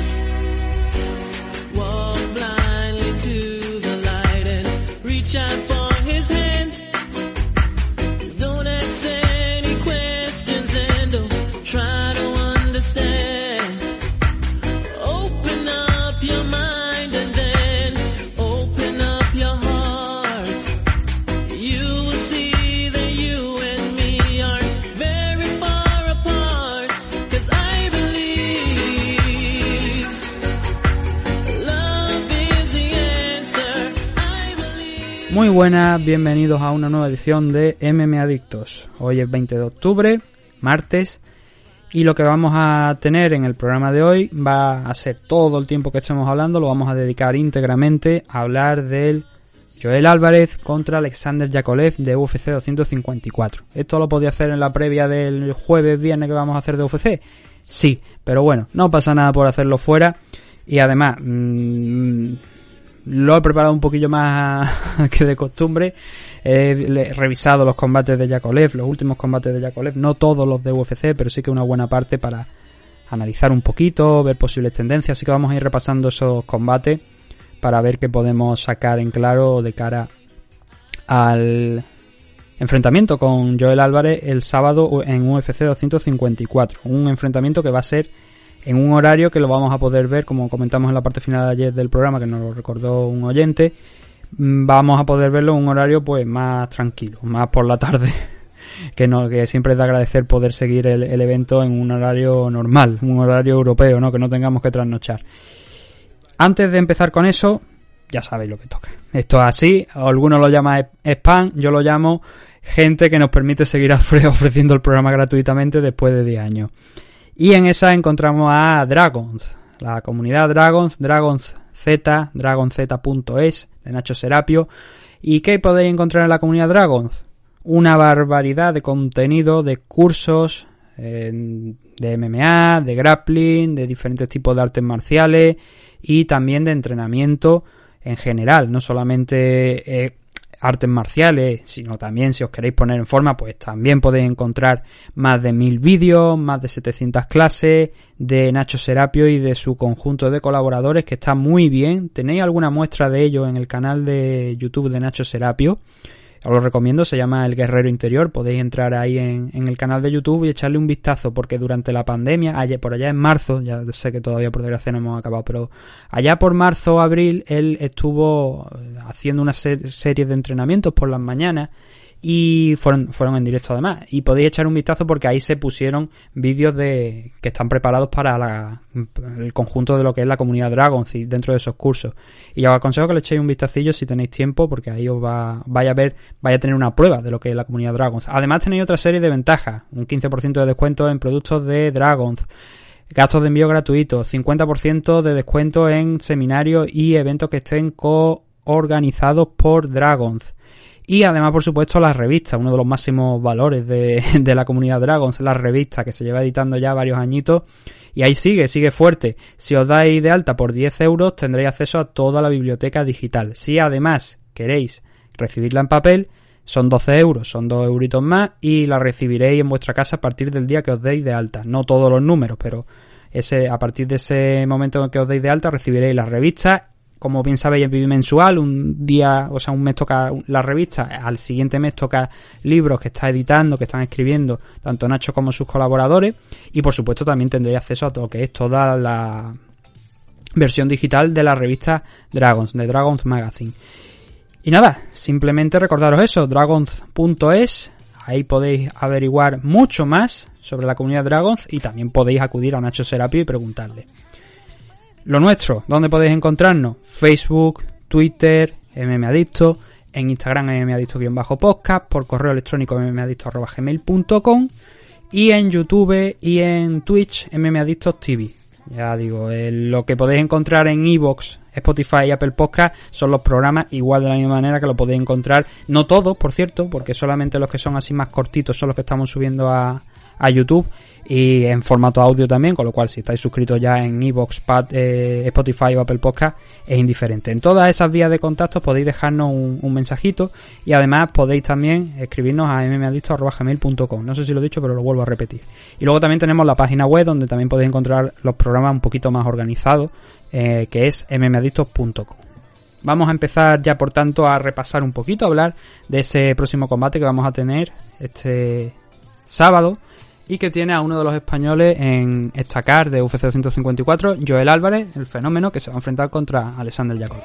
adiós. Muy buenas, bienvenidos a una nueva edición de MM Adictos. Hoy es 20 de octubre, martes, y lo que vamos a tener en el programa de hoy va a ser todo el tiempo que estemos hablando, lo vamos a dedicar íntegramente a hablar del Joel Álvarez contra Alexander Yakolev de UFC 254. ¿Esto lo podía hacer en la previa del jueves, viernes que vamos a hacer de UFC? Sí, pero bueno, no pasa nada por hacerlo fuera. Y además, mm, lo he preparado un poquillo más que de costumbre. He revisado los combates de Yakolev, los últimos combates de Yakolev, no todos los de UFC, pero sí que una buena parte para analizar un poquito, ver posibles tendencias. Así que vamos a ir repasando esos combates para ver qué podemos sacar en claro de cara al enfrentamiento con Joel Álvarez el sábado en UFC 254. Un enfrentamiento que va a ser en un horario que lo vamos a poder ver, como comentamos en la parte final de ayer del programa, que nos lo recordó un oyente. mm, Vamos a poder verlo en un horario pues más tranquilo, más por la tarde. Que, no, que siempre es de agradecer poder seguir el, el evento en un horario normal, un horario europeo, ¿no? que no tengamos que trasnochar. Antes de empezar con eso, ya sabéis lo que toca. Esto es así, algunos lo llaman spam, yo lo llamo gente que nos permite seguir ofre- ofreciendo el programa gratuitamente después de 10 años. Y en esa encontramos a Dragons, la comunidad Dragons, Dragons Z, dragonz.es, de Nacho Serapio. ¿Y qué podéis encontrar en la comunidad Dragons? Una barbaridad de contenido, de cursos, de MMA, de grappling, de diferentes tipos de artes marciales y también de entrenamiento en general, no solamente eh, artes marciales, sino también si os queréis poner en forma, pues también podéis encontrar más de mil vídeos, más de 700 clases de Nacho Serapio y de su conjunto de colaboradores que está muy bien. Tenéis alguna muestra de ello en el canal de YouTube de Nacho Serapio. Os lo recomiendo, se llama El Guerrero Interior. Podéis entrar ahí en, en el canal de YouTube y echarle un vistazo, porque durante la pandemia, ayer, por allá en marzo, ya sé que todavía por desgracia no hemos acabado, pero allá por marzo o abril, él estuvo haciendo una ser- serie de entrenamientos por las mañanas y fueron, fueron en directo además. Y podéis echar un vistazo porque ahí se pusieron vídeos de que están preparados para la- el conjunto de lo que es la comunidad Dragons y dentro de esos cursos. Y os aconsejo que le echéis un vistacillo si tenéis tiempo porque ahí os va, vaya a ver, vaya a tener una prueba de lo que es la comunidad Dragons. Además tenéis otra serie de ventajas, un 15% de descuento en productos de Dragons. Gastos de envío gratuitos, 50% de descuento en seminarios y eventos que estén coorganizados por Dragons. Y además, por supuesto, las revistas, uno de los máximos valores de, la comunidad Dragons, la revista que se lleva editando ya varios añitos. Y ahí sigue, sigue fuerte. Si os dais de alta por 10 euros, tendréis acceso a toda la biblioteca digital. Si además queréis recibirla en papel, son 12 euros, son 2 euritos más y la recibiréis en vuestra casa a partir del día que os deis de alta. No todos los números, pero ese, a partir de ese momento en que os deis de alta recibiréis las revistas. Como bien sabéis, es bimensual, un día, o sea, un mes toca la revista, al siguiente mes toca libros que está editando, que están escribiendo, tanto Nacho como sus colaboradores, y por supuesto también tendréis acceso a todo lo que es toda la versión digital de la revista Dragons, de Dragons Magazine. Y nada, simplemente recordaros eso, dragons.es, ahí podéis averiguar mucho más sobre la comunidad Dragons y también podéis acudir a Nacho Serapio y preguntarle. Lo nuestro, ¿dónde podéis encontrarnos? Facebook, Twitter, mmadicto, en Instagram mmadicto-podcast, por correo electrónico mmadicto.gmail.com y en YouTube y en Twitch mmadictos TV. Ya digo, eh, lo que podéis encontrar en Evox, Spotify y Apple Podcast son los programas igual de la misma manera que lo podéis encontrar, no todos, por cierto, porque solamente los que son así más cortitos son los que estamos subiendo a, a YouTube y en formato audio también, con lo cual si estáis suscritos ya en Evox, eh, Spotify o Apple Podcast es indiferente. En todas esas vías de contacto podéis dejarnos un, mensajito y además podéis también escribirnos a mmadicto.gmail.com. No sé si lo he dicho, pero lo vuelvo a repetir. Y luego también tenemos la página web donde también podéis encontrar los programas un poquito más organizados, eh, que es mmadictos.com. Vamos a empezar ya por tanto a repasar un poquito, a hablar de ese próximo combate que vamos a tener este sábado y que tiene a uno de los españoles en estacar de UFC 254, Joel Álvarez, el fenómeno que se va a enfrentar contra Alexander Jacob.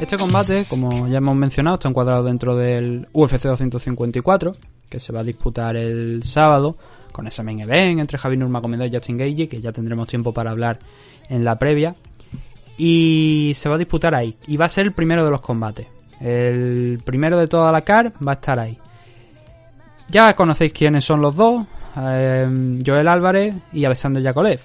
Este combate, como ya hemos mencionado, está encuadrado dentro del UFC 254, que se va a disputar el sábado, con ese main event entre Javier Nurmagomedov y Justin Gage, que ya tendremos tiempo para hablar en la previa. Y se va a disputar ahí. Y va a ser el primero de los combates. El primero de toda la CAR va a estar ahí. Ya conocéis quiénes son los dos. Eh, Joel Álvarez y Alexander Yakolev.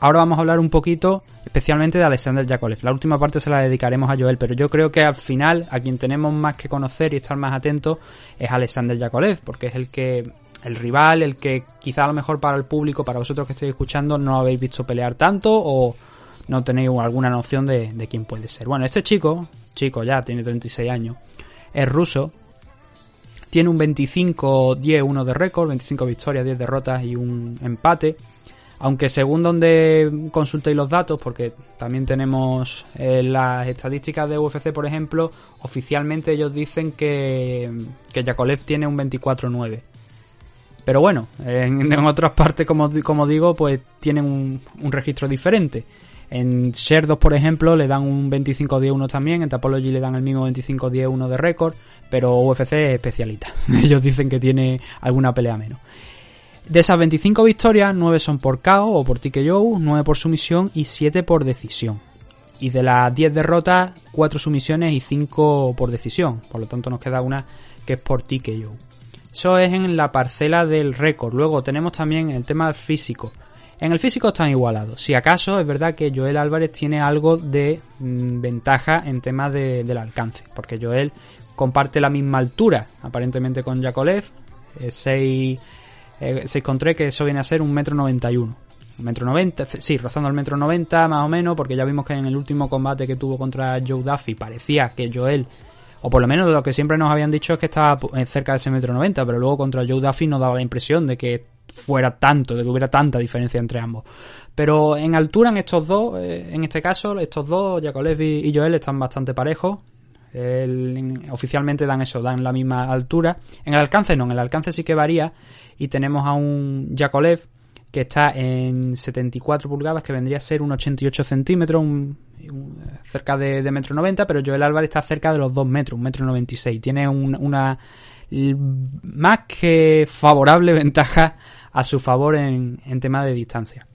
Ahora vamos a hablar un poquito especialmente de Alexander Yakolev. La última parte se la dedicaremos a Joel, pero yo creo que al final a quien tenemos más que conocer y estar más atentos es Alexander Yakolev, porque es el que el rival, el que quizá a lo mejor para el público, para vosotros que estéis escuchando, no habéis visto pelear tanto o no tenéis alguna noción de, de quién puede ser. Bueno, este chico, chico ya, tiene 36 años, es ruso, tiene un 25-10-1 de récord, 25 victorias, 10 derrotas y un empate. Aunque según donde consultéis los datos, porque también tenemos eh, las estadísticas de UFC, por ejemplo, oficialmente ellos dicen que, que Yakolev tiene un 24-9. Pero bueno, en, otras partes, como, como, digo, pues tienen un, registro diferente. En 2, por ejemplo, le dan un 25-10-1 también. En Tapology le dan el mismo 25-10-1 de récord. Pero UFC es especialista. Ellos dicen que tiene alguna pelea menos. De esas 25 victorias, 9 son por KO o por TKO, 9 por sumisión y 7 por decisión. Y de las 10 derrotas, 4 sumisiones y 5 por decisión. Por lo tanto, nos queda una que es por TKO. Eso es en la parcela del récord. Luego tenemos también el tema físico. En el físico están igualados. Si acaso es verdad que Joel Álvarez tiene algo de mm, ventaja en tema del alcance. Porque Joel comparte la misma altura, aparentemente con Yakolev. 6 eh, 6,3 que eso viene a ser un metro 91. Un metro 90, sí, rozando el metro 90 más o menos, porque ya vimos que en el último combate que tuvo contra Joe Duffy parecía que Joel, o por lo menos lo que siempre nos habían dicho es que estaba cerca de ese metro 90, pero luego contra Joe Duffy nos daba la impresión de que fuera tanto, de que hubiera tanta diferencia entre ambos. Pero en altura, en estos dos, eh, en este caso, estos dos, Yakolev y Joel, están bastante parejos. Oficialmente dan eso, dan la misma altura. En el alcance no, en el alcance sí que varía y tenemos a un Yakolev que está en 74 pulgadas, que vendría a ser un 88 centímetros, cerca de, de metro 90, pero Joel Álvarez está cerca de los 2 metros, un metro 96. Tiene una más que favorable ventaja a su favor en, en tema de distancia.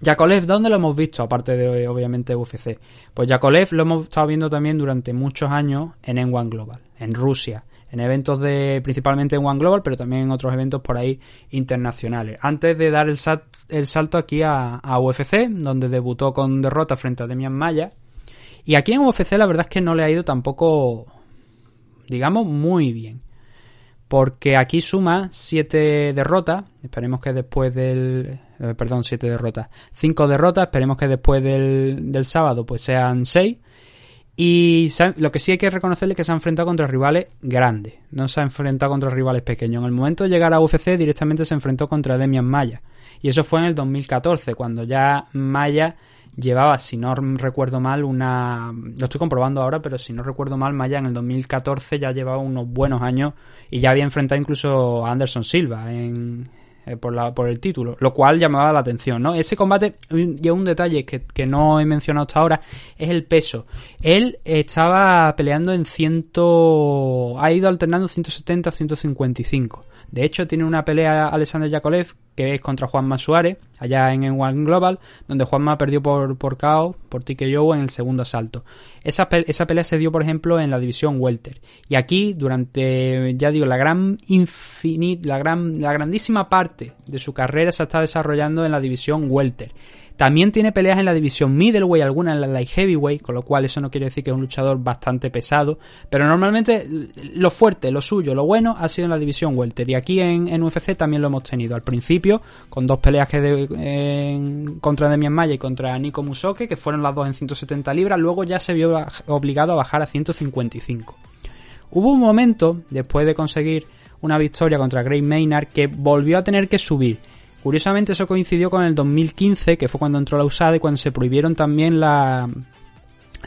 Yakolev, ¿dónde lo hemos visto? Aparte de obviamente UFC. Pues Yakolev lo hemos estado viendo también durante muchos años en N1 Global, en Rusia, en eventos de principalmente en One Global, pero también en otros eventos por ahí internacionales. Antes de dar el, salto aquí a, UFC, donde debutó con derrota frente a Demian Maya. Y aquí en UFC la verdad es que no le ha ido tampoco, digamos, muy bien. Porque aquí suma 7 derrotas. Esperemos que después del. Eh, perdón, 7 derrotas. 5 derrotas. Esperemos que después del, del sábado pues sean 6. Y lo que sí hay que reconocerle es que se ha enfrentado contra rivales grandes, no se ha enfrentado contra rivales pequeños. En el momento de llegar a UFC directamente se enfrentó contra Demian Maya. Y eso fue en el 2014, cuando ya Maya llevaba, si no recuerdo mal, una... Lo estoy comprobando ahora, pero si no recuerdo mal, Maya en el 2014 ya llevaba unos buenos años y ya había enfrentado incluso a Anderson Silva en, eh, por, la, por el título, lo cual llamaba la atención, ¿no? Ese combate, y un detalle que, no he mencionado hasta ahora, es el peso. Él estaba peleando en ciento... ha ido alternando 170 155. De hecho, tiene una pelea Alexander Yakolev que es contra Juanma Suárez, allá en One Global, donde Juanma perdió por, por KO, por en el segundo asalto. Esa, esa pelea se dio, por ejemplo, en la división Welter. Y aquí, durante, ya digo, la gran infinit, la gran, la grandísima parte de su carrera se está desarrollando en la división Welter. También tiene peleas en la división middleweight, algunas en la light heavyweight, con lo cual eso no quiere decir que es un luchador bastante pesado, pero normalmente lo fuerte, lo suyo, lo bueno ha sido en la división welter y aquí en, UFC también lo hemos tenido. Al principio, con dos peleas que de, contra Demian Maya y contra Nico Musoke, que fueron las dos en 170 libras, luego ya se vio obligado a bajar a 155. Hubo un momento, después de conseguir una victoria contra Gray Maynard, que volvió a tener que subir Curiosamente eso coincidió con el 2015, que fue cuando entró la USADA y cuando se prohibieron también la,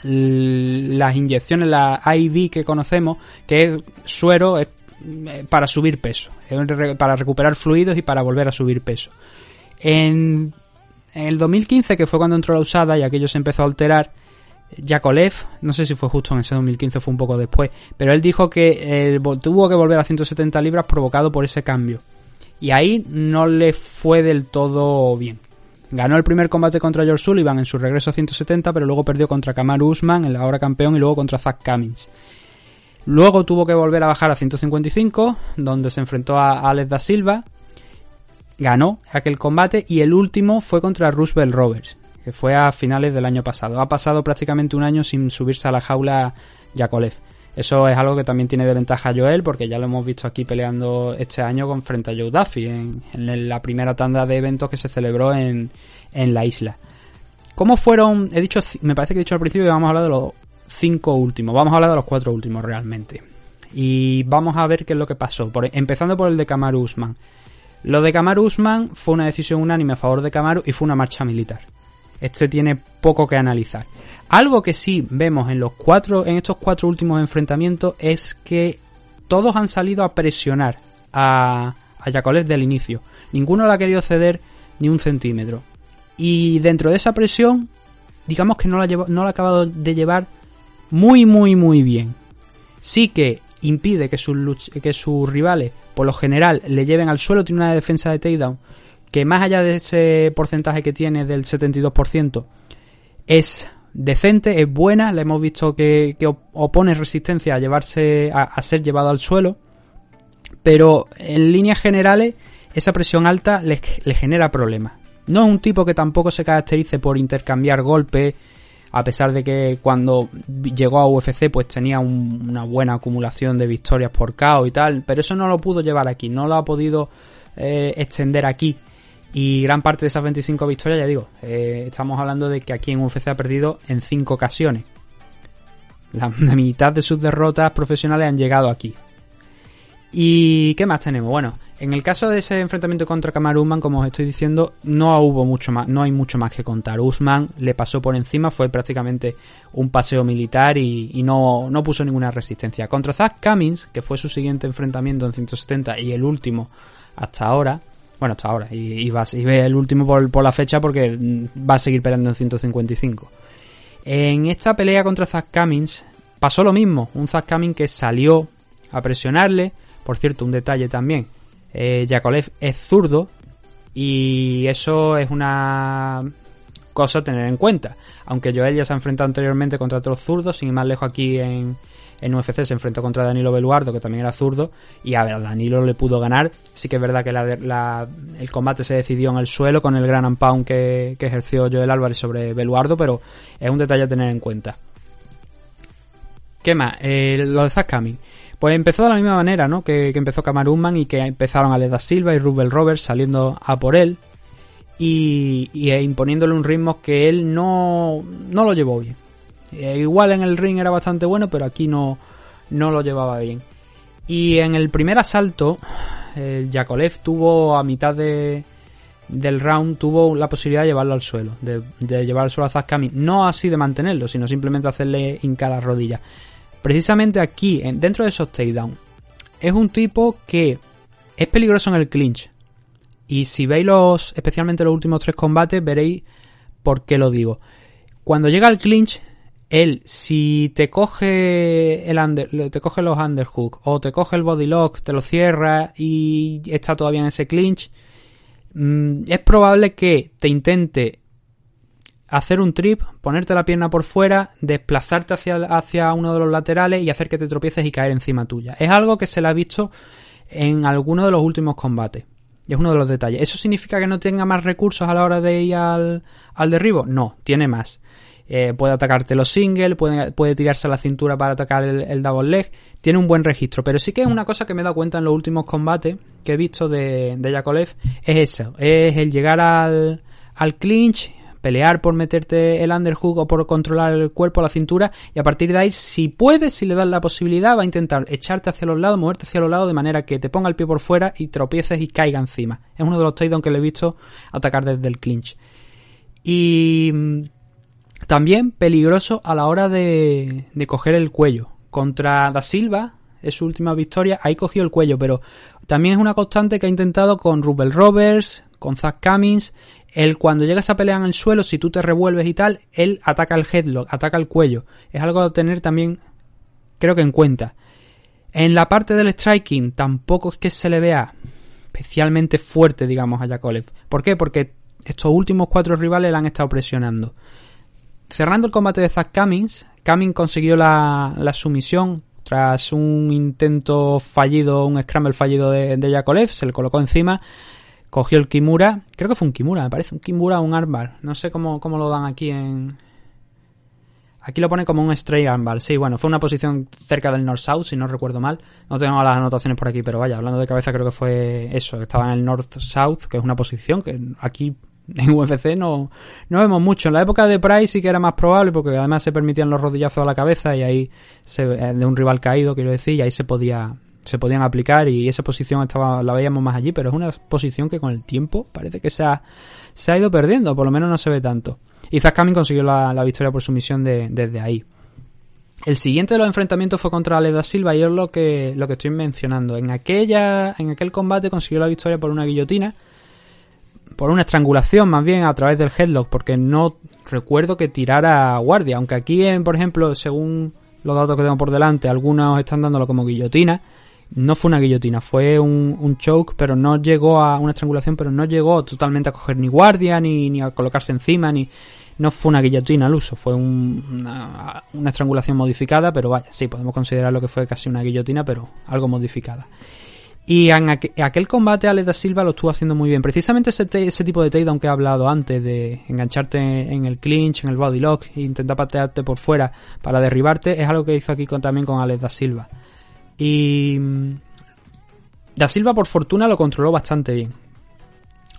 las inyecciones, la IV que conocemos, que es suero para subir peso, para recuperar fluidos y para volver a subir peso. En, el 2015, que fue cuando entró la USADA y aquello se empezó a alterar, Yakolev, no sé si fue justo en ese 2015 o fue un poco después, pero él dijo que tuvo que volver a 170 libras provocado por ese cambio. Y ahí no le fue del todo bien. Ganó el primer combate contra George Sullivan en su regreso a 170, pero luego perdió contra Kamaru Usman, el ahora campeón, y luego contra Zach Cummins. Luego tuvo que volver a bajar a 155, donde se enfrentó a Alex da Silva. Ganó aquel combate y el último fue contra Roosevelt Roberts, que fue a finales del año pasado. Ha pasado prácticamente un año sin subirse a la jaula Yakolev. Eso es algo que también tiene de ventaja Joel, porque ya lo hemos visto aquí peleando este año con frente a Joe Duffy en, la primera tanda de eventos que se celebró en, la isla. ¿Cómo fueron? He dicho, me parece que he dicho al principio que vamos a hablar de los cinco últimos. Vamos a hablar de los cuatro últimos realmente. Y vamos a ver qué es lo que pasó. empezando por el de Kamaru Usman. Lo de Kamaru Usman fue una decisión unánime a favor de Kamaru y fue una marcha militar. Este tiene poco que analizar. Algo que sí vemos en los cuatro, en estos cuatro últimos enfrentamientos es que todos han salido a presionar a, a Yakolev del inicio. Ninguno le ha querido ceder ni un centímetro. Y dentro de esa presión, digamos que no la, no la ha acabado de llevar muy, muy, muy bien. Sí que impide que sus, que sus rivales, por lo general, le lleven al suelo. Tiene una defensa de takedown que más allá de ese porcentaje que tiene del 72%, es decente, es buena, le hemos visto que, opone resistencia a llevarse a, ser llevado al suelo, pero en líneas generales esa presión alta le, genera problemas. No es un tipo que tampoco se caracterice por intercambiar golpes, a pesar de que cuando llegó a UFC pues tenía una buena acumulación de victorias por KO y tal, pero eso no lo pudo llevar aquí, no lo ha podido eh, extender aquí. Y gran parte de esas 25 victorias, ya digo, eh, estamos hablando de que aquí en UFC ha perdido en 5 ocasiones. La, mitad de sus derrotas profesionales han llegado aquí. ¿Y qué más tenemos? Bueno, en el caso de ese enfrentamiento contra Kamaru Usman, como os estoy diciendo, no hubo mucho más, no hay mucho más que contar. Usman le pasó por encima, fue prácticamente un paseo militar y, no, no, puso ninguna resistencia. Contra Zach Cummins, que fue su siguiente enfrentamiento en 170 y el último hasta ahora, bueno, hasta ahora. Y, va, y ve el último por, la fecha porque va a seguir peleando en 155. En esta pelea contra Zach Cummins pasó lo mismo. Un Zach Cummins que salió a presionarle. Por cierto, un detalle también. Eh, Yakolev es zurdo. Y eso es una cosa a tener en cuenta. Aunque Joel ya se ha enfrentado anteriormente contra otros zurdos, sin ir más lejos aquí en, en UFC se enfrentó contra Danilo Beluardo, que también era zurdo, y a ver, Danilo le pudo ganar. Sí que es verdad que el combate se decidió en el suelo con el gran unpound que, que ejerció Joel Álvarez sobre Beluardo, pero es un detalle a tener en cuenta. ¿Qué más? Eh, lo de Zach Pues empezó de la misma manera, ¿no? Que, empezó Kamaruman y que empezaron Aleda Silva y Rubel Roberts saliendo a por él y, y imponiéndole un ritmo que él no, no lo llevó bien. Eh, igual en el ring era bastante bueno, pero aquí no, no lo llevaba bien. Y en el primer asalto, el Yakolev tuvo a mitad de, del round, tuvo la posibilidad de llevarlo al suelo, de, llevar al suelo a Zaskami. No así de mantenerlo, sino simplemente hacerle hincar las rodillas. Precisamente aquí, dentro de esos takedowns, es un tipo que es peligroso en el clinch. Y si veis los, especialmente los últimos tres combates, veréis por qué lo digo. Cuando llega al clinch, él, si te coge el te coge los underhook o te coge el body lock, te lo cierra y está todavía en ese clinch, mm, es probable que te intente hacer un trip, ponerte la pierna por fuera, desplazarte hacia, hacia uno de los laterales y hacer que te tropieces y caer encima tuya. Es algo que se le ha visto en alguno de los últimos combates. Y es uno de los detalles. ¿Eso significa que no tenga más recursos a la hora de ir al, al derribo? No, tiene más. Eh, puede atacarte los singles, puede, puede, tirarse a la cintura para atacar el, el, double leg. Tiene un buen registro. Pero sí que es una cosa que me he dado cuenta en los últimos combates que he visto de, de Yakolev. Es eso. Es el llegar al, al clinch, pelear por meterte el underhook o por controlar el cuerpo, la cintura, y a partir de ahí, si puedes, si le das la posibilidad, va a intentar echarte hacia los lados, moverte hacia los lados de manera que te ponga el pie por fuera y tropieces y caiga encima. Es uno de los takedowns que le he visto atacar desde el clinch. Y mm, también peligroso a la hora de, de coger el cuello. Contra Da Silva, es su última victoria, ahí cogió el cuello, pero también es una constante que ha intentado con Rubel Roberts, con Zach Cummins, él cuando llegas a pelear en el suelo, si tú te revuelves y tal, él ataca el headlock, ataca el cuello. Es algo a tener también, creo que en cuenta. En la parte del striking tampoco es que se le vea especialmente fuerte, digamos, a Yakolev. ¿Por qué? Porque estos últimos cuatro rivales le han estado presionando. Cerrando el combate de Zach Cummins, Cummins consiguió la, la sumisión tras un intento fallido, un scramble fallido de, de Yakolev, se le colocó encima cogió el Kimura, creo que fue un Kimura, me parece, un Kimura o un armbar, no sé cómo, cómo lo dan aquí en... Aquí lo pone como un straight armbar, sí, bueno, fue una posición cerca del north-south, si no recuerdo mal, no tengo las anotaciones por aquí, pero vaya, hablando de cabeza creo que fue eso, estaba en el north-south, que es una posición que aquí en UFC no, no vemos mucho. En la época de Price sí que era más probable porque además se permitían los rodillazos a la cabeza y ahí se, de un rival caído, quiero decir, y ahí se podía se podían aplicar y esa posición estaba la veíamos más allí, pero es una posición que con el tiempo parece que se ha, se ha ido perdiendo, por lo menos no se ve tanto. Y Zach consiguió la, la, victoria por sumisión de, desde ahí. El siguiente de los enfrentamientos fue contra Aleda Silva y es lo que, lo que estoy mencionando. En, aquella, en aquel combate consiguió la victoria por una guillotina, por una estrangulación más bien a través del headlock, porque no recuerdo que tirara guardia, aunque aquí, en, por ejemplo, según los datos que tengo por delante, algunos están dándolo como guillotina, no fue una guillotina, fue un, un, choke, pero no llegó a una estrangulación, pero no llegó totalmente a coger ni guardia, ni, ni a colocarse encima, ni no fue una guillotina al uso, fue un, una, una, estrangulación modificada, pero vaya, sí, podemos considerar lo que fue casi una guillotina, pero algo modificada. Y en aqu aquel combate Alex da Silva lo estuvo haciendo muy bien. Precisamente ese, ese tipo de takedown que he hablado antes, de engancharte en el clinch, en el body lock, e intentar patearte por fuera para derribarte, es algo que hizo aquí también con Alex da Silva. Y Da Silva por fortuna lo controló bastante bien.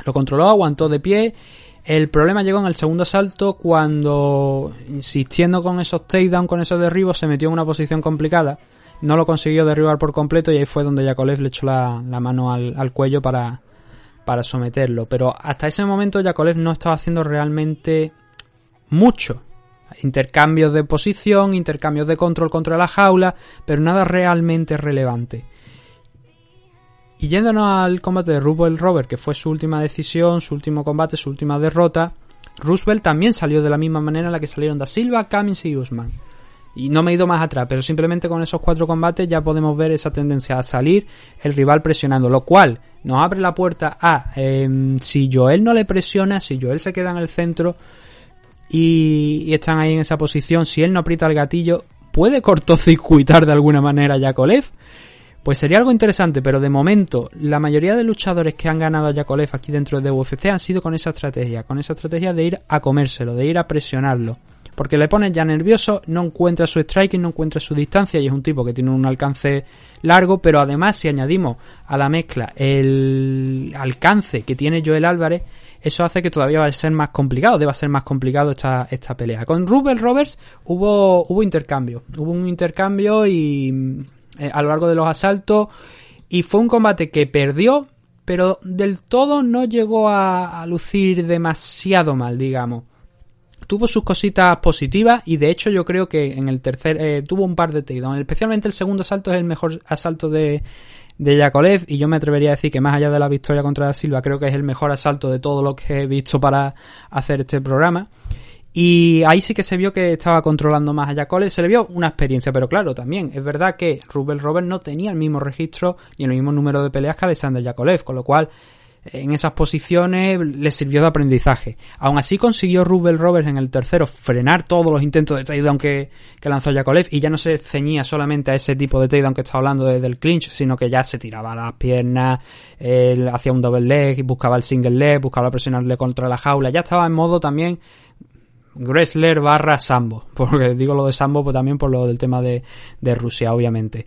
Lo controló, aguantó de pie. El problema llegó en el segundo asalto cuando, insistiendo con esos takedowns, con esos derribos, se metió en una posición complicada. No lo consiguió derribar por completo y ahí fue donde Yakolev le echó la, mano al, al, cuello para, para someterlo. Pero hasta ese momento Yakolev no estaba haciendo realmente mucho intercambios de posición, intercambios de control contra la jaula, pero nada realmente relevante. Y yéndonos al combate de Roosevelt Robert, que fue su última decisión, su último combate, su última derrota, Roosevelt también salió de la misma manera en la que salieron Da Silva, Cummins y Usman. Y no me he ido más atrás, pero simplemente con esos cuatro combates ya podemos ver esa tendencia a salir, el rival presionando, lo cual nos abre la puerta a eh, si Joel no le presiona, si Joel se queda en el centro, y, y, están ahí en esa posición, si él no aprieta el gatillo, ¿puede cortocircuitar de alguna manera a Yakolev? Pues sería algo interesante, pero de momento la mayoría de luchadores que han ganado a Yakolev aquí dentro de UFC han sido con esa estrategia, con esa estrategia de ir a comérselo, de ir a presionarlo. Porque le pones ya nervioso, no encuentra su striking, no encuentra su distancia y es un tipo que tiene un alcance largo, pero además si añadimos a la mezcla el alcance que tiene Joel Álvarez, eso hace que todavía va a ser más complicado, deba ser más complicado esta, esta pelea. Con Rubel Roberts hubo, hubo intercambio, hubo un intercambio y eh, a lo largo de los asaltos y fue un combate que perdió, pero del todo no llegó a, a lucir demasiado mal, digamos tuvo sus cositas positivas y de hecho yo creo que en el tercer eh, tuvo un par de takedowns. Especialmente el segundo asalto es el mejor asalto de, de Yakolev y yo me atrevería a decir que más allá de la victoria contra Da Silva creo que es el mejor asalto de todo lo que he visto para hacer este programa. Y ahí sí que se vio que estaba controlando más a Yakolev, se le vio una experiencia, pero claro, también es verdad que Rubel Robert no tenía el mismo registro ni el mismo número de peleas que Alexander Yakolev, con lo cual en esas posiciones le sirvió de aprendizaje. Aún así consiguió Rubel Roberts en el tercero frenar todos los intentos de takedown que, que lanzó Yakolev y ya no se ceñía solamente a ese tipo de takedown que estaba hablando desde el clinch, sino que ya se tiraba las piernas, hacía un double leg, buscaba el single leg, buscaba presionarle contra la jaula, ya estaba en modo también wrestler barra sambo, porque digo lo de sambo pues también por lo del tema de, de Rusia, obviamente.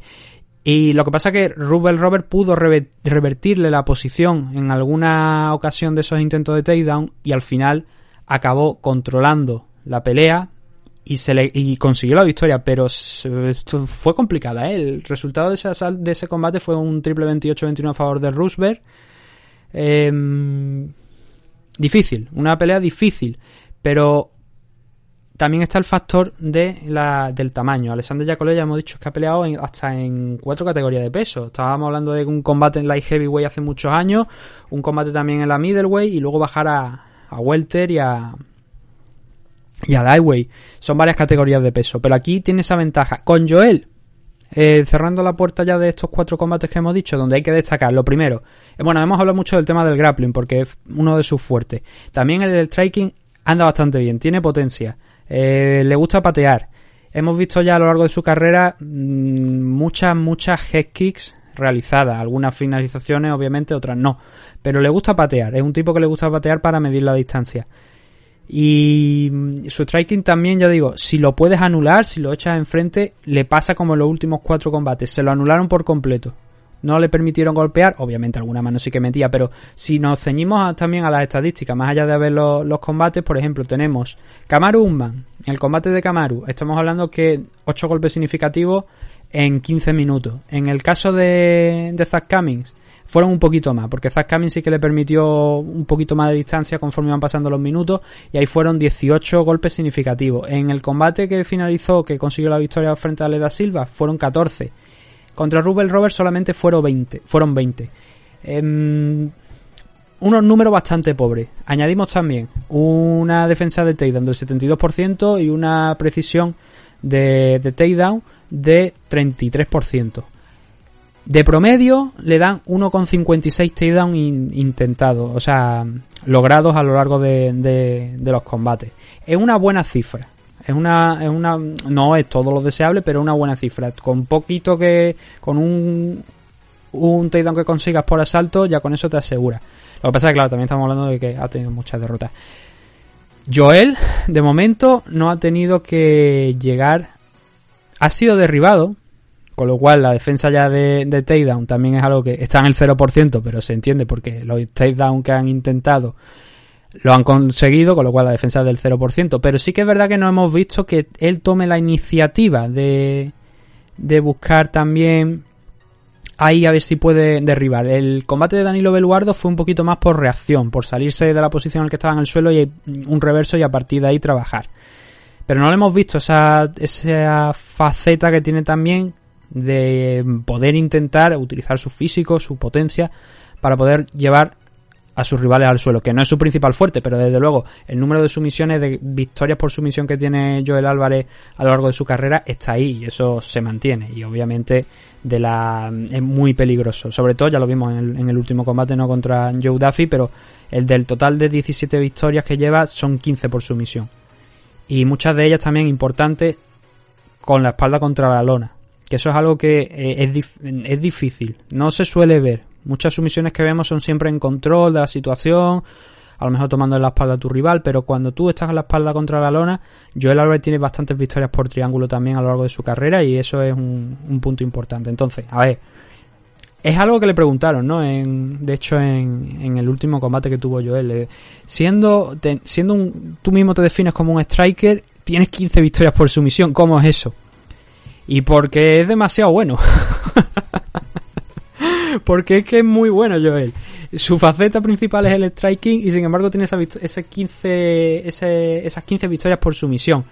Y lo que pasa es que Rubel Robert pudo revertirle la posición en alguna ocasión de esos intentos de takedown y al final acabó controlando la pelea y se le y consiguió la victoria, pero fue complicada, ¿eh? El resultado de ese, combate fue un triple 28-21 a favor de Roosberg. Em, difícil, una pelea difícil, pero también está el factor de la, del tamaño. Alexander Yakolé ya hemos dicho que ha peleado hasta en cuatro categorías de peso. Estábamos hablando de un combate en light heavyweight hace muchos años, un combate también en la middleweight y luego bajar a, welter y a y a lightweight. Son varias categorías de peso, pero aquí tiene esa ventaja. Con Joel, eh, cerrando la puerta ya de estos cuatro combates que hemos dicho, donde hay que destacar lo primero. Eh, bueno, hemos hablado mucho del tema del grappling porque es uno de sus fuertes. También el del striking anda bastante bien, tiene potencia. Eh, le gusta patear. Hemos visto ya a lo largo de su carrera mm, muchas, muchas head kicks realizadas. Algunas finalizaciones, obviamente, otras no. Pero le gusta patear. Es un tipo que le gusta patear para medir la distancia. Y mm, su striking también, ya digo, si lo puedes anular, si lo echas enfrente, le pasa como en los últimos cuatro combates. Se lo anularon por completo no le permitieron golpear, obviamente alguna mano sí que metía, pero si nos ceñimos también a las estadísticas, más allá de ver los, combates, por ejemplo, tenemos Kamaru Unman, el combate de Kamaru, estamos hablando que 8 golpes significativos en 15 minutos. En el caso de, de Cummings, fueron un poquito más, porque Zach Cummings sí que le permitió un poquito más de distancia conforme iban pasando los minutos, y ahí fueron 18 golpes significativos. En el combate que finalizó, que consiguió la victoria frente a Leda Silva, fueron 14. Contra Rubel Robert solamente fueron 20. Fueron 20. Em, unos números bastante pobres. Añadimos también una defensa de takedown del 72% y una precisión de, de takedown de 33%. De promedio le dan 1,56 takedown intentados, o sea, logrados a lo largo de, de los combates. Es una buena cifra. Es una, es una, no es todo lo deseable, pero una buena cifra. Con poquito que, con un, un takedown que consigas por asalto, ya con eso te asegura. Lo que pasa es que, claro, también estamos hablando de que ha tenido muchas derrotas. Joel, de momento, no ha tenido que llegar. Ha sido derribado, con lo cual la defensa ya de, de takedown también es algo que está en el 0%, pero se entiende porque los takedown que han intentado lo han conseguido, con lo cual la defensa es del 0%. Pero sí que es verdad que no hemos visto que él tome la iniciativa de, de buscar también ahí a ver si puede derribar. El combate de Danilo Beluardo fue un poquito más por reacción, por salirse de la posición en la que estaba en el suelo y un reverso y a partir de ahí trabajar. Pero no le hemos visto esa, esa faceta que tiene también de poder intentar utilizar su físico, su potencia, para poder llevar a sus rivales al suelo, que no es su principal fuerte, pero desde luego el número de sumisiones, de victorias por sumisión que tiene Joel Álvarez a lo largo de su carrera está ahí y eso se mantiene. Y obviamente de la es muy peligroso, sobre todo ya lo vimos en el, último combate no contra Joe Duffy, pero el del total de 17 victorias que lleva son 15 por sumisión. Y muchas de ellas también importantes con la espalda contra la lona, que eso es algo que eh, es, es difícil, no se suele ver Muchas sumisiones que vemos son siempre en control de la situación, a lo mejor tomando en la espalda a tu rival, pero cuando tú estás a la espalda contra la lona, Joel Álvarez tiene bastantes victorias por triángulo también a lo largo de su carrera y eso es un, punto importante. Entonces, a ver, es algo que le preguntaron, ¿no? En, de hecho, en, el último combate que tuvo Joel. Siendo, siendo un, tú mismo te defines como un striker, tienes 15 victorias por sumisión. ¿Cómo es eso? Y porque es demasiado bueno. Porque es que es muy bueno Joel. Su faceta principal es el striking y sin embargo tiene esa ese 15, ese, esas 15 victorias por sumisión.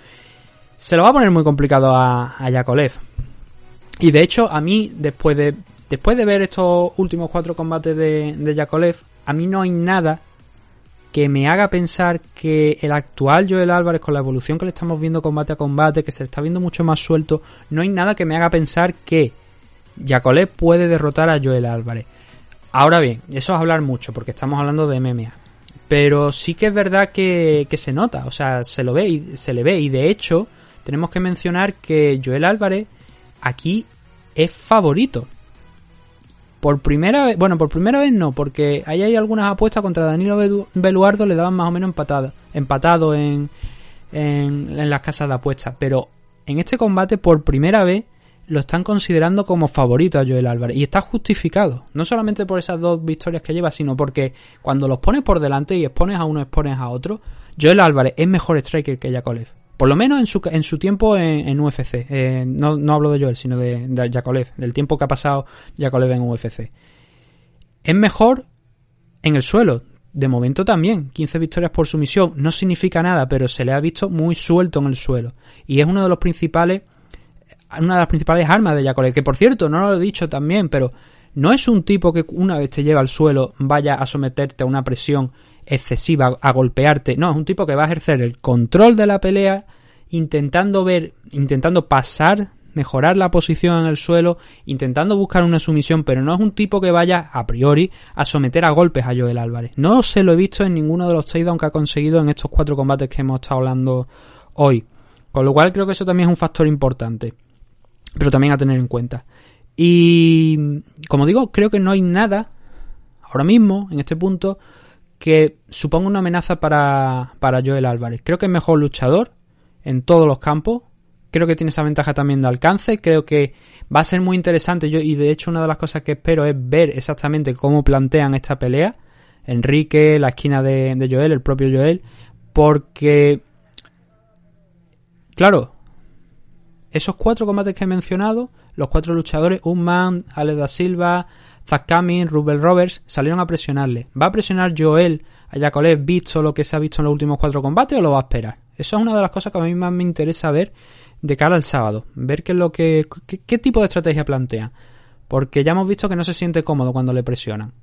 Se lo va a poner muy complicado a, Yakolev. Y de hecho, a mí, después de, después de ver estos últimos cuatro combates de, de Yakolev, a mí no hay nada que me haga pensar que el actual Joel Álvarez, con la evolución que le estamos viendo combate a combate, que se le está viendo mucho más suelto, no hay nada que me haga pensar que Yacolet puede derrotar a Joel Álvarez. Ahora bien, eso es hablar mucho, porque estamos hablando de MMA. Pero sí que es verdad que, se nota, o sea, se lo ve y se le ve. Y de hecho, tenemos que mencionar que Joel Álvarez aquí es favorito. Por primera vez, bueno, por primera vez no, porque ahí hay algunas apuestas contra Danilo Belu- Beluardo, le daban más o menos empatado, empatado en, en, en las casas de apuestas. Pero en este combate, por primera vez, lo están considerando como favorito a Joel Álvarez. Y está justificado. No solamente por esas dos victorias que lleva, sino porque cuando los pones por delante y expones a uno, expones a otro, Joel Álvarez es mejor striker que Yakolev. Por lo menos en su, en su tiempo en, UFC. Eh, no, no hablo de Joel, sino de, de. Del tiempo que ha pasado Yakolev en UFC. Es mejor en el suelo. De momento también. 15 victorias por sumisión. No significa nada, pero se le ha visto muy suelto en el suelo. Y es uno de los principales una de las principales armas de Yakolev, que por cierto, no lo he dicho también, pero no es un tipo que una vez te lleva al suelo vaya a someterte a una presión excesiva, a golpearte, no, es un tipo que va a ejercer el control de la pelea, intentando ver, intentando pasar, mejorar la posición en el suelo, intentando buscar una sumisión, pero no es un tipo que vaya a priori a someter a golpes a Joel Álvarez. No se lo he visto en ninguno de los takedowns que ha conseguido en estos cuatro combates que hemos estado hablando hoy. Con lo cual creo que eso también es un factor importante pero también a tener en cuenta. Y como digo, creo que no hay nada ahora mismo, en este punto, que suponga una amenaza para, para Joel Álvarez. Creo que es mejor luchador en todos los campos. Creo que tiene esa ventaja también de alcance. Creo que va a ser muy interesante. Yo, y de hecho, una de las cosas que espero es ver exactamente cómo plantean esta pelea. Enrique, la esquina de, de Joel, el propio Joel. Porque, claro, esos cuatro combates que he mencionado, los cuatro luchadores, Unman, Alex da Silva, Zach Rubel Roberts, salieron a presionarle. ¿Va a presionar Joel a Yakolev visto lo que se ha visto en los últimos cuatro combates o lo va a esperar? Eso es una de las cosas que a mí más me interesa ver de cara al sábado. Ver qué es lo que. qué, qué tipo de estrategia plantea. Porque ya hemos visto que no se siente cómodo cuando le presionan.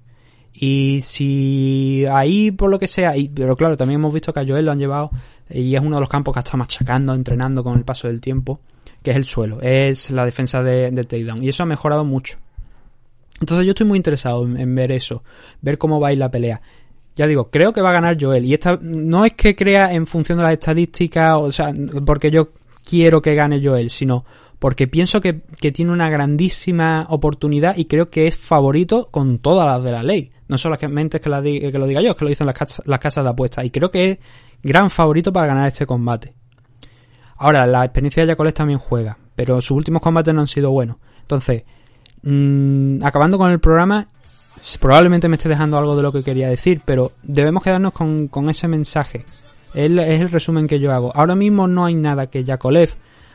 Y si ahí, por lo que sea, y, pero claro, también hemos visto que a Joel lo han llevado y es uno de los campos que estado machacando, entrenando con el paso del tiempo, es el suelo, es la defensa de, del takedown. Y eso ha mejorado mucho. Entonces yo estoy muy interesado en, ver eso, ver cómo va a ir la pelea. Ya digo, creo que va a ganar Joel. Y esta no es que crea en función de las estadísticas, o sea, porque yo quiero que gane Joel, sino porque pienso que, que, tiene una grandísima oportunidad y creo que es favorito con todas las de la ley. No solamente es que, la que lo diga yo, es que lo dicen las, casas, las casas de apuestas. Y creo que es gran favorito para ganar este combate. Ahora, la experiencia de Yacoles también juega, pero sus últimos combates no han sido buenos. Entonces, mmm, acabando con el programa, probablemente me esté dejando algo de lo que quería decir, pero debemos quedarnos con, con ese mensaje. Es, el resumen que yo hago. Ahora mismo no hay nada que Yakolev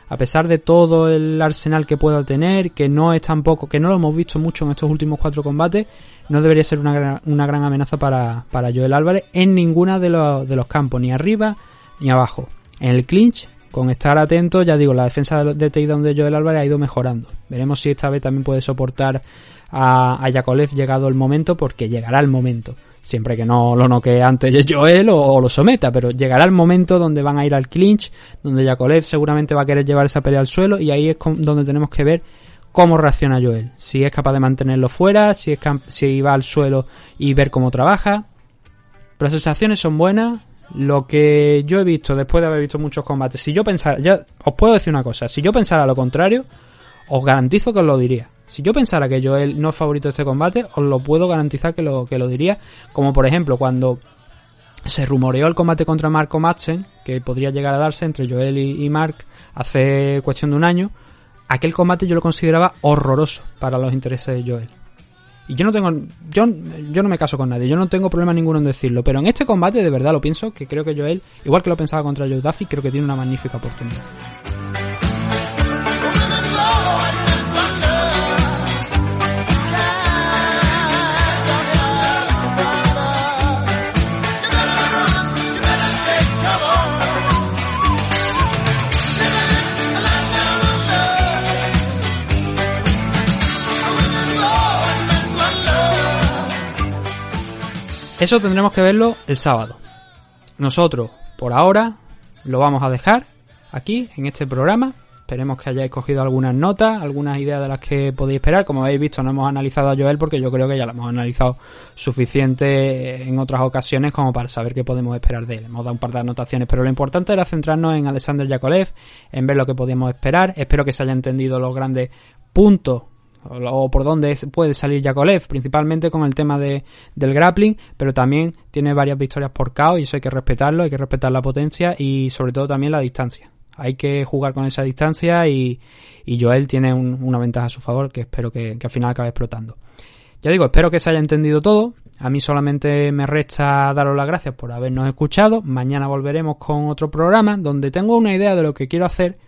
a pesar de todo el arsenal que pueda tener, que no es tampoco, que no lo hemos visto mucho en estos últimos cuatro combates, no debería ser una gran, una gran amenaza para, para Joel Álvarez en ninguna de los, de los campos, ni arriba ni abajo. En el clinch, con estar atento, ya digo, la defensa de, takedown de Joel Álvarez ha ido mejorando. Veremos si esta vez también puede soportar a, a Yakolev llegado el momento, porque llegará el momento siempre que no lo noquee antes Joel o, o, lo someta, pero llegará el momento donde van a ir al clinch, donde Yakolev seguramente va a querer llevar esa pelea al suelo y ahí es donde tenemos que ver cómo reacciona Joel, si es capaz de mantenerlo fuera, si, es si va al suelo y ver cómo trabaja. Pero las sensaciones son buenas, lo que yo he visto después de haber visto muchos combates, si yo pensara, ya os puedo decir una cosa, si yo pensara lo contrario, os garantizo que os lo diría. Si yo pensara que Joel no es favorito de este combate, os lo puedo garantizar que lo, que lo diría. Como por ejemplo cuando se rumoreó el combate contra Marco Madsen, que podría llegar a darse entre Joel y, y Mark hace cuestión de un año, aquel combate yo lo consideraba horroroso para los intereses de Joel. Y yo no tengo, yo, yo no me caso con nadie, yo no tengo problema ninguno en decirlo, pero en este combate de verdad lo pienso, que creo que Joel, igual que lo pensaba contra Joe Duffy, creo que tiene una magnífica oportunidad. Eso tendremos que verlo el sábado. Nosotros, por ahora, lo vamos a dejar aquí, en este programa. Esperemos que hayáis cogido algunas notas, algunas ideas de las que podéis esperar. Como habéis visto, no hemos analizado a Joel porque yo creo que ya lo hemos analizado suficiente en otras ocasiones como para saber qué podemos esperar de él. Hemos dado un par de anotaciones, pero lo importante era centrarnos en Alexander Yakolev, en ver lo que podíamos esperar. Espero que se haya entendido los grandes puntos o por dónde puede salir Yakolev, principalmente con el tema de, del grappling, pero también tiene varias victorias por KO y eso hay que respetarlo, hay que respetar la potencia y sobre todo también la distancia. Hay que jugar con esa distancia y, Joel tiene una ventaja a su favor que espero que, que al final acabe explotando. Ya digo, espero que se haya entendido todo. A mí solamente me resta daros las gracias por habernos escuchado. Mañana volveremos con otro programa donde tengo una idea de lo que quiero hacer,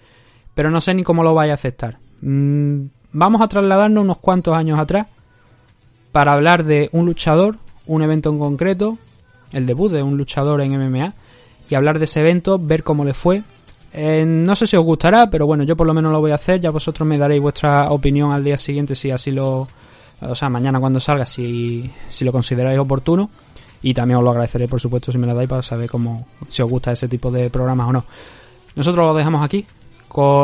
pero no sé ni cómo lo vais a aceptar. Mm, vamos a trasladarnos unos cuantos años atrás para hablar de un luchador, un evento en concreto, el debut de un luchador en MMA, y hablar de ese evento, ver cómo le fue. Eh, no sé si os gustará, pero bueno, yo por lo menos lo voy a hacer, ya vosotros me daréis vuestra opinión al día siguiente si así lo... O sea, mañana cuando salga, si, si lo consideráis oportuno. Y también os lo agradeceré, por supuesto, si me lo dais para saber cómo, si os gusta ese tipo de programas o no. Nosotros lo dejamos aquí,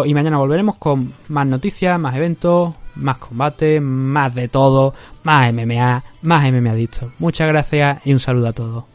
y mañana volveremos con más noticias, más eventos, más combate, más de todo, más MMA, más MMA Muchas gracias y un saludo a todos.